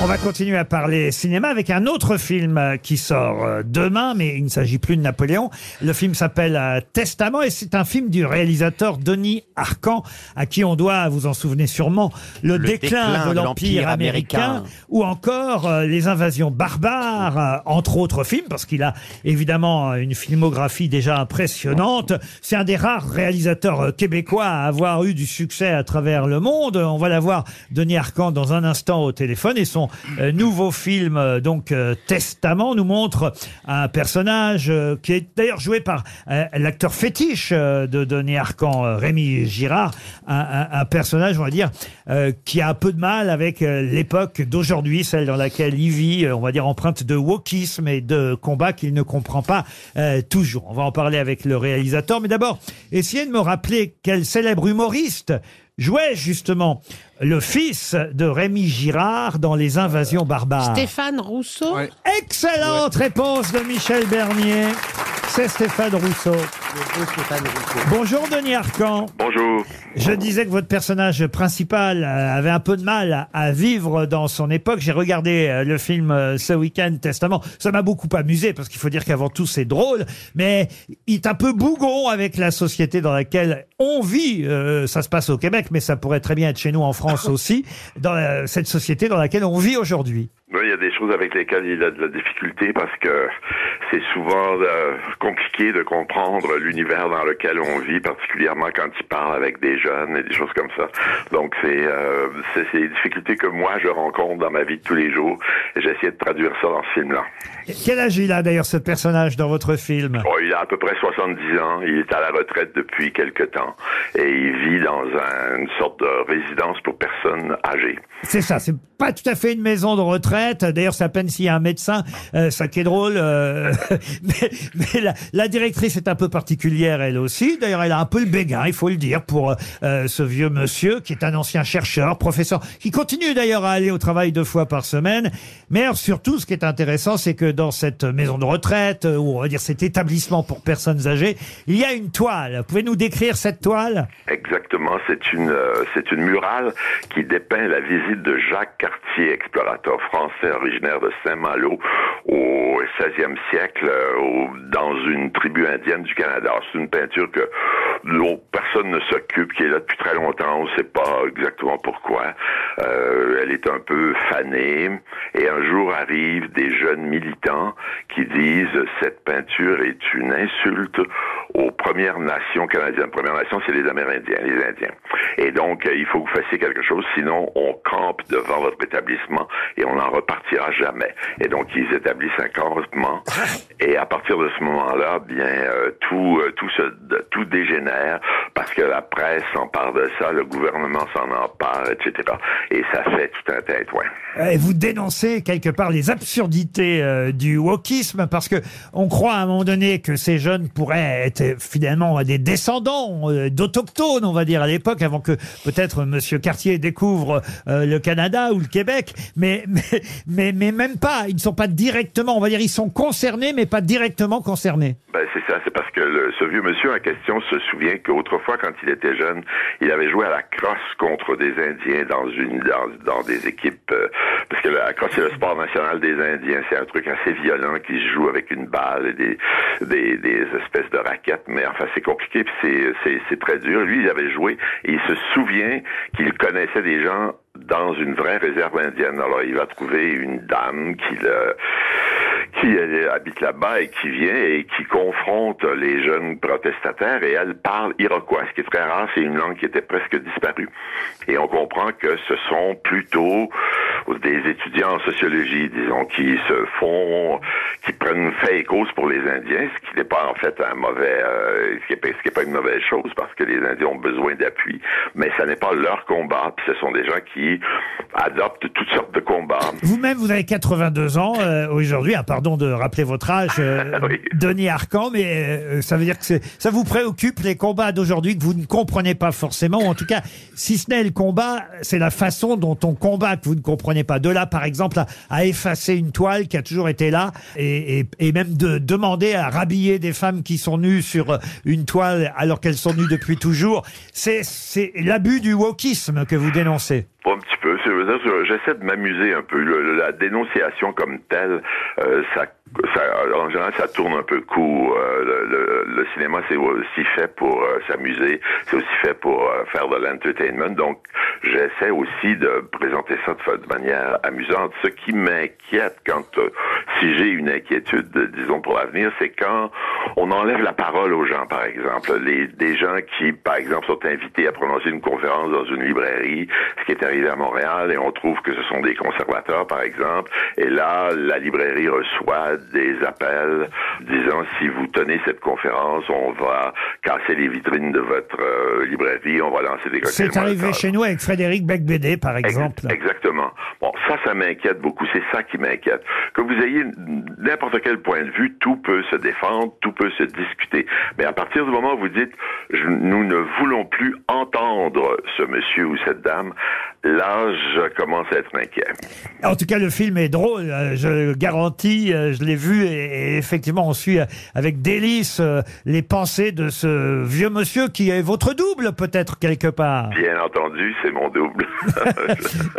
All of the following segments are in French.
On va continuer à parler cinéma avec un autre film euh, qui sort euh, demain, mais il ne s'agit plus de Napoléon. Le film s'appelle euh, Testament et c'est un film du réalisateur Denis Arcan, à qui on doit, vous en souvenez sûrement, le, Le déclin, déclin de l'Empire américain, américain. ou encore les invasions barbares, entre autres films, parce qu'il a évidemment une filmographie déjà impressionnante. C'est un des rares réalisateurs québécois à avoir eu du succès à travers le monde. On va la voir, Denis Arcan, dans un instant au téléphone. Et son euh, nouveau film, euh, donc euh, Testament, nous montre un personnage qui est d'ailleurs joué par l'acteur fétiche de Denis Arcan, Rémi Girard, un, un- personnage, on va dire, qui a un peu de mal avec l'époque d'aujourd'hui, celle dans laquelle il vit, on va dire, empreinte de wokisme et de combat qu'il ne comprend pas toujours. On va en parler avec le réalisateur, mais d'abord, essayez de me rappeler quel célèbre humoriste jouait justement le fils de Rémi Girard dans Les Invasions barbares. Stéphane Rousseau Excellente réponse de Michel Bernier. C'est Stéphane Rousseau. Bonjour Denis Arcan. Bonjour. Je disais que votre personnage principal euh, avait un peu de mal à- vivre dans son époque. J'ai regardé euh, le film euh, ce week-end, Testament. Ça m'a beaucoup amusé parce qu'il faut dire qu'avant tout c'est drôle, mais il est un peu bougon avec la société dans laquelle on vit. Euh, ça se passe au Québec, mais ça pourrait très bien être chez nous en France aussi, dans cette société dans laquelle on vit aujourd'hui. Oui, il y a des choses avec lesquelles il a de la difficulté parce que c'est souvent euh, compliqué de comprendre l'univers dans lequel on vit, particulièrement quand il parle avec des jeunes et des choses comme ça. Donc c'est euh, c'est des difficultés que moi je rencontre dans ma vie de tous les jours et j'essaie de traduire ça dans ce film-là. Quel âge il a d'ailleurs ce personnage dans votre film? Bon, il a à peu près 70 ans, il est à la retraite depuis quelque temps et il vit dans un- une sorte de résidence pour personnes âgées. C'est ça, c'est pas tout à fait une maison de retraite. D'ailleurs, c'est à peine s'il y a un médecin, euh, ça qui est drôle. euh, mais mais la, la directrice est un peu particulière, elle aussi. D'ailleurs, elle a un peu le béguin, il faut le dire, pour euh, ce vieux monsieur qui est un ancien chercheur, professeur, qui continue d'ailleurs à aller au travail deux fois par semaine. Mais alors, surtout, ce qui est intéressant, c'est que dans cette maison de retraite, euh, ou on va dire cet établissement pour personnes âgées, il y a une toile. Pouvez nous décrire cette toile? Exactement, c'est une euh, murale qui dépeint la visite de Jacques Cartier, explorateur français originaire de Saint-Malo au 16e siècle euh, dans une tribu indienne du Canada. C'est une peinture que personne ne s'occupe, qui est là depuis très longtemps, on ne sait pas exactement pourquoi. Euh, elle est un peu fanée et un jour arrivent des jeunes militants qui disent cette peinture est une insulte aux Premières Nations canadiennes. Premières Nations, c'est les Amérindiens, les Indiens. Et donc, euh, il faut que vous fassiez quelque chose, sinon on campe devant votre établissement et on n'en repartira jamais. Et donc, ils établissent un campement. Et à partir de ce moment-là, bien, euh, tout, euh, tout se, tout dégénère parce que la presse s'empare de ça, le gouvernement s'en empare, etc. Et ça fait tout un tintouin. Euh, Et vous dénoncez quelque part les absurdités euh, du wokisme parce que on croit à un moment donné que ces jeunes pourraient être euh, finalement des descendants euh, d'autochtones, on va dire à l'époque, avant que peut-être Monsieur Cartier découvre euh, le Canada ou le Québec, mais, mais mais mais même pas. Ils ne sont pas directement, on va dire, ils sont concernés, mais pas directement concernés. Ben, c'est ça, c'est parce que le- ce vieux monsieur en question se souvient qu'autrefois, quand il était jeune, il avait joué à la crosse contre des Indiens dans une dans, dans des équipes euh, parce que la crosse c'est le sport national des Indiens, c'est un truc assez violent qui se joue avec une balle et des des, espèces de raquettes, mais enfin c'est compliqué c'est c'est très dur. Lui, il avait joué et il se souvient qu'il connaissait des gens dans une vraie réserve indienne. Alors il va trouver une dame qui le qui euh, habite là-bas et qui vient et qui confronte les jeunes protestataires et elle parle iroquois, ce qui est très rare, c'est une langue qui était presque disparue. Et on comprend que ce sont plutôt des étudiants en sociologie, disons, qui se font, qui fait et cause pour les Indiens, ce qui n'est pas en fait un mauvais, euh, ce qui n'est pas, une mauvaise chose parce que les Indiens ont besoin d'appui, mais ça n'est pas leur combat, puis ce sont des gens qui adoptent toutes sortes de combats. Vous-même, vous avez 82 ans euh, aujourd'hui. Ah, pardon de rappeler votre âge, euh, Oui. Denis Arcan, mais ça veut dire que ça vous préoccupe les combats d'aujourd'hui que vous ne comprenez pas forcément, ou en tout cas, si ce n'est le combat, c'est la façon dont on combat que vous ne comprenez pas. De là, par exemple, à, à effacer une toile qui a toujours été là, et, et- et même de demander à rhabiller des femmes qui sont nues sur euh, une toile alors qu'elles sont nues depuis toujours, c'est l'abus du wokisme que vous dénoncez. Un petit peu. j'essaie de m'amuser un peu. La dénonciation comme telle, euh, ça, en général, ça tourne un peu court. Euh, le, le- le cinéma, c'est aussi fait pour s'amuser, c'est aussi fait pour faire de l'entertainment. Donc, j'essaie aussi de présenter ça de, manière amusante. Ce qui m'inquiète quand, si j'ai une inquiétude, euh, disons pour l'avenir, c'est quand on enlève la parole aux gens, par exemple. Les, des gens qui, par exemple, sont invités à prononcer une conférence dans une librairie, ce qui est arrivé à Montréal, et on trouve que ce sont des conservateurs, par exemple, et là, la librairie reçoit des appels disant si vous tenez cette conférence, on va casser les vitrines de votre euh, librairie, on va lancer des C'est arrivé chez nous avec Frédéric Becbédé, par Ex- exemple. Exactement. Bon, ça, ça m'inquiète beaucoup. C'est ça qui m'inquiète. Que vous ayez n'importe quel point de vue, tout peut se défendre, tout peut se discuter. Mais à partir du moment où vous dites, nous ne voulons plus entendre ce monsieur ou cette dame, là, je commence à être inquiet. En tout cas, le film est drôle, euh, je le garantis, euh, je l'ai vu et, effectivement, on suit euh, avec délice les pensées de ce vieux monsieur qui est votre double peut-être quelque part. Bien entendu, c'est mon double.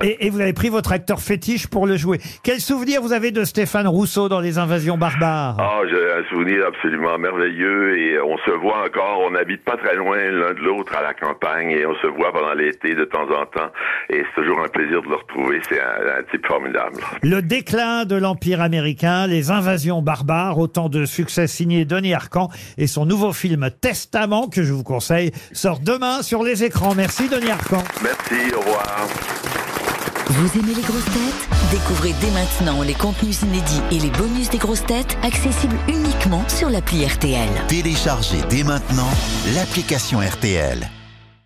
Et, et vous avez pris votre acteur fétiche pour le jouer. Quel souvenir vous avez de Stéphane Rousseau dans Les Invasions barbares? Ah, j'ai un souvenir absolument merveilleux et on se voit encore, on n'habite pas très loin l'un de l'autre à la campagne et on se voit pendant l'été de temps en temps et c'est toujours un plaisir de le retrouver, c'est un, un type formidable. Le déclin de l'Empire américain, les invasions barbares, autant de succès signés Denis Arcan et son nouveau film Testament, que je vous conseille, sort demain sur les écrans. Merci Denis Arcan. Merci, au revoir. Vous aimez les grosses têtes? Découvrez dès maintenant les contenus inédits et les bonus des grosses têtes accessibles uniquement sur l'appli RTL. Téléchargez dès maintenant l'application RTL.